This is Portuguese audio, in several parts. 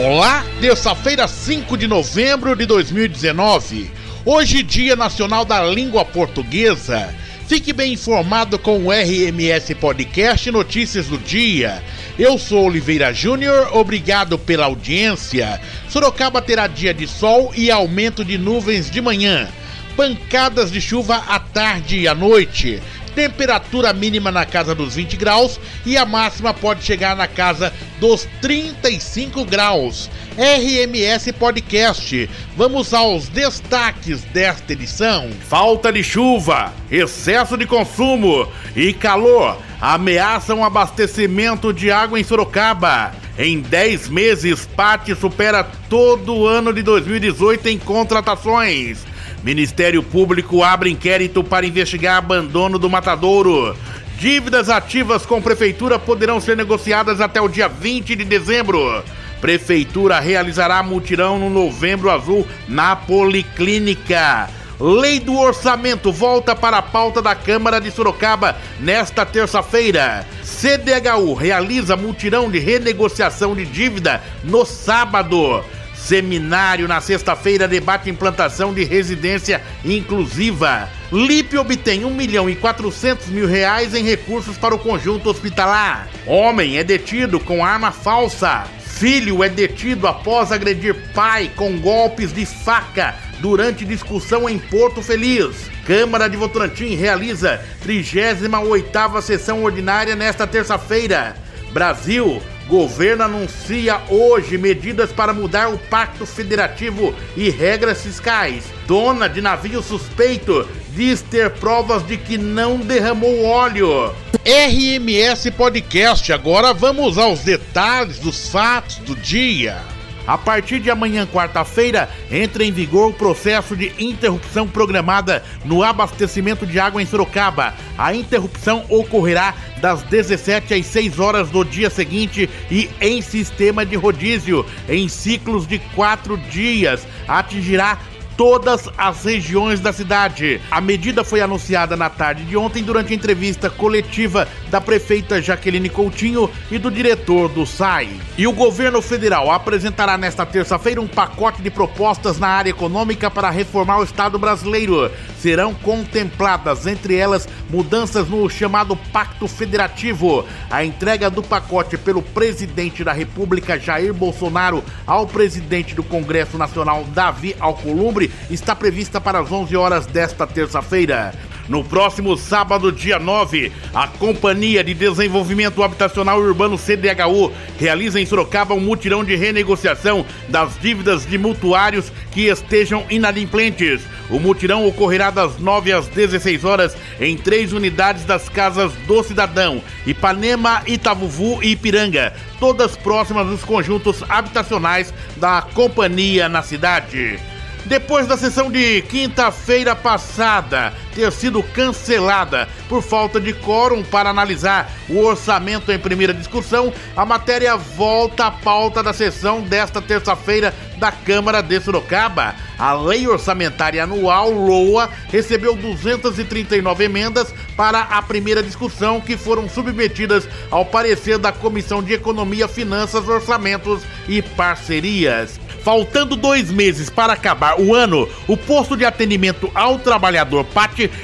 Olá, terça-feira, 5 de novembro de 2019. Hoje, Dia Nacional da Língua Portuguesa. Fique bem informado com o RMS Podcast Notícias do Dia. Eu sou Oliveira Júnior, obrigado pela audiência. Sorocaba terá dia de sol e aumento de nuvens de manhã. Pancadas de chuva à tarde e à noite temperatura mínima na casa dos 20 graus e a máxima pode chegar na casa dos 35 graus. RMS Podcast. Vamos aos destaques desta edição. Falta de chuva, excesso de consumo e calor ameaçam abastecimento de água em Sorocaba. Em 10 meses, Pati supera todo o ano de 2018 em contratações. Ministério Público abre inquérito para investigar abandono do matadouro. Dívidas ativas com prefeitura poderão ser negociadas até o dia 20 de dezembro. Prefeitura realizará mutirão no Novembro Azul na Policlínica. Lei do Orçamento volta para a pauta da Câmara de Sorocaba nesta terça-feira. CDHU realiza mutirão de renegociação de dívida no sábado. Seminário na sexta-feira debate implantação de residência inclusiva. Lipe obtém 1 milhão e 400 mil reais em recursos para o conjunto hospitalar. Homem é detido com arma falsa. Filho é detido após agredir pai com golpes de faca durante discussão em Porto Feliz. Câmara de Votorantim realiza 38ª sessão ordinária nesta terça-feira. Brasil Governo anuncia hoje medidas para mudar o Pacto Federativo e regras fiscais. Dona de navio suspeito diz ter provas de que não derramou óleo. RMS Podcast, agora vamos aos detalhes dos fatos do dia. A partir de amanhã, quarta-feira, entra em vigor o processo de interrupção programada no abastecimento de água em Sorocaba. A interrupção ocorrerá das 17 às 6 horas do dia seguinte e em sistema de rodízio, em ciclos de quatro dias. Atingirá todas as regiões da cidade. A medida foi anunciada na tarde de ontem durante a entrevista coletiva da prefeita Jaqueline Coutinho e do diretor do SAI. E o governo federal apresentará nesta terça-feira um pacote de propostas na área econômica para reformar o Estado brasileiro. Serão contempladas, entre elas, mudanças no chamado Pacto Federativo. A entrega do pacote pelo presidente da República, Jair Bolsonaro, ao presidente do Congresso Nacional, Davi Alcolumbre, está prevista para as 11 horas desta terça-feira. No próximo sábado, dia 9, a Companhia de Desenvolvimento Habitacional Urbano CDHU realiza em Sorocaba um mutirão de renegociação das dívidas de mutuários que estejam inadimplentes. O mutirão ocorrerá das 9 às 16 horas em três unidades das Casas do Cidadão: Ipanema, Itavuvu e Ipiranga, todas próximas dos conjuntos habitacionais da companhia na cidade. Depois da sessão de quinta-feira passada ter sido cancelada por falta de quórum para analisar o orçamento em primeira discussão, a matéria volta à pauta da sessão desta terça-feira da Câmara de Sorocaba. A Lei Orçamentária Anual, LOA, recebeu 239 emendas para a primeira discussão que foram submetidas ao parecer da Comissão de Economia, Finanças, Orçamentos e Parcerias. Faltando dois meses para acabar o ano, o posto de atendimento ao trabalhador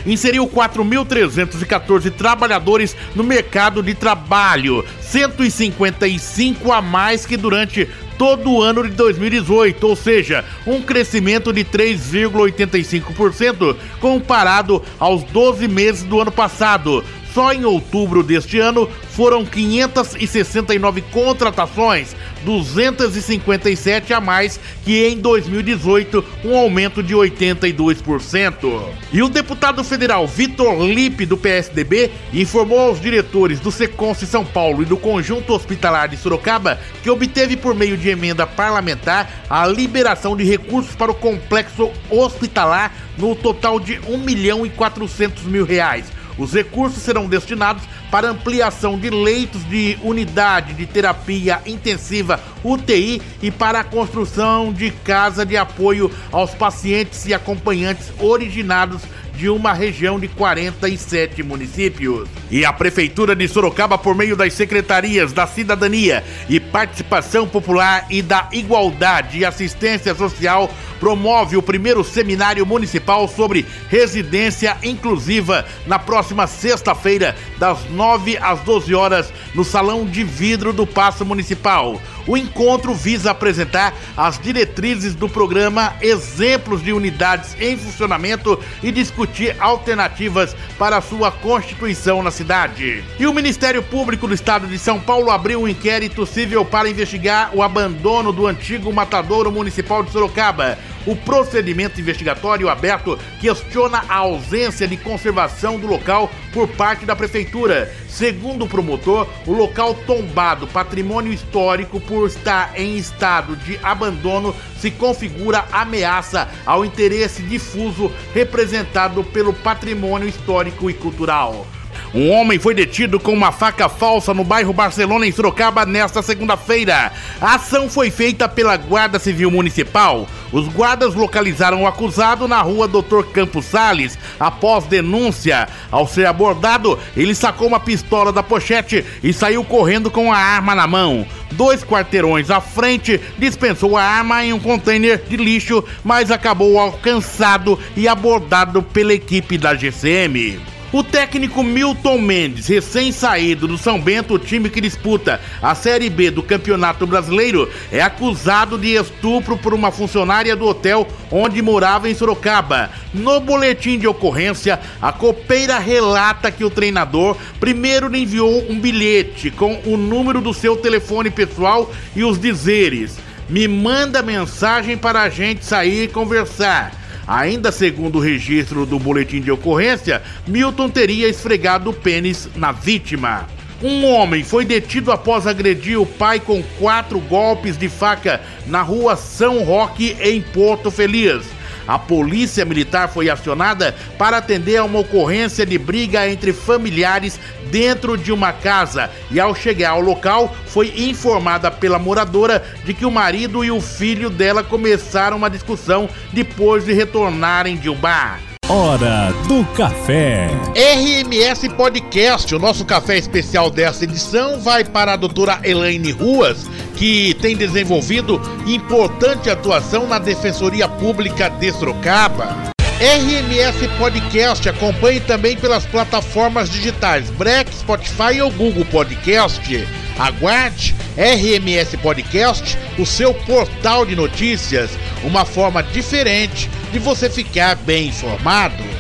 Inseriu 4.314 trabalhadores no mercado de trabalho, 155 a mais que durante todo o ano de 2018, ou seja, um crescimento de 3,85% comparado aos 12 meses do ano passado. Só em outubro deste ano foram 569 contratações, 257 a mais que em 2018, um aumento de 82%. E o deputado federal Vitor Lipe, do PSDB, informou aos diretores do Seconce São Paulo e do Conjunto Hospitalar de Sorocaba que obteve por meio de emenda parlamentar a liberação de recursos para o complexo hospitalar no total de 1 milhão e 400 mil reais os recursos serão destinados para ampliação de leitos de unidade de terapia intensiva UTI e para a construção de casa de apoio aos pacientes e acompanhantes originados de uma região de 47 municípios. E a Prefeitura de Sorocaba, por meio das secretarias da Cidadania e Participação Popular e da Igualdade e Assistência Social, promove o primeiro seminário municipal sobre residência inclusiva na próxima sexta-feira, das 9 às 12 horas, no Salão de Vidro do Paço Municipal. O encontro visa apresentar as diretrizes do programa, exemplos de unidades em funcionamento e discutir alternativas para sua constituição na cidade. E o Ministério Público do Estado de São Paulo abriu um inquérito civil para investigar o abandono do antigo matadouro municipal de Sorocaba. O procedimento investigatório aberto questiona a ausência de conservação do local por parte da prefeitura. Segundo o promotor, o local tombado, patrimônio histórico, por estar em estado de abandono, se configura ameaça ao interesse difuso representado pelo patrimônio histórico e cultural. Um homem foi detido com uma faca falsa no bairro Barcelona, em Sorocaba, nesta segunda-feira. A ação foi feita pela Guarda Civil Municipal. Os guardas localizaram o acusado na rua Dr. Campos Sales após denúncia. Ao ser abordado, ele sacou uma pistola da pochete e saiu correndo com a arma na mão. Dois quarteirões à frente, dispensou a arma em um container de lixo, mas acabou alcançado e abordado pela equipe da GCM. O técnico Milton Mendes, recém-saído do São Bento, o time que disputa a Série B do Campeonato Brasileiro, é acusado de estupro por uma funcionária do hotel onde morava em Sorocaba. No boletim de ocorrência, a copeira relata que o treinador primeiro lhe enviou um bilhete com o número do seu telefone pessoal e os dizeres: Me manda mensagem para a gente sair e conversar. Ainda segundo o registro do boletim de ocorrência, Milton teria esfregado o pênis na vítima. Um homem foi detido após agredir o pai com quatro golpes de faca na rua São Roque, em Porto Feliz. A polícia militar foi acionada para atender a uma ocorrência de briga entre familiares dentro de uma casa e, ao chegar ao local, foi informada pela moradora de que o marido e o filho dela começaram uma discussão depois de retornarem de um bar. Hora do Café. RMS Podcast, o nosso café especial dessa edição vai para a doutora Elaine Ruas, que tem desenvolvido importante atuação na Defensoria Pública de Sorocaba. RMS Podcast acompanhe também pelas plataformas digitais Break, Spotify ou Google Podcast. Aguarde RMS Podcast, o seu portal de notícias, uma forma diferente de você ficar bem informado.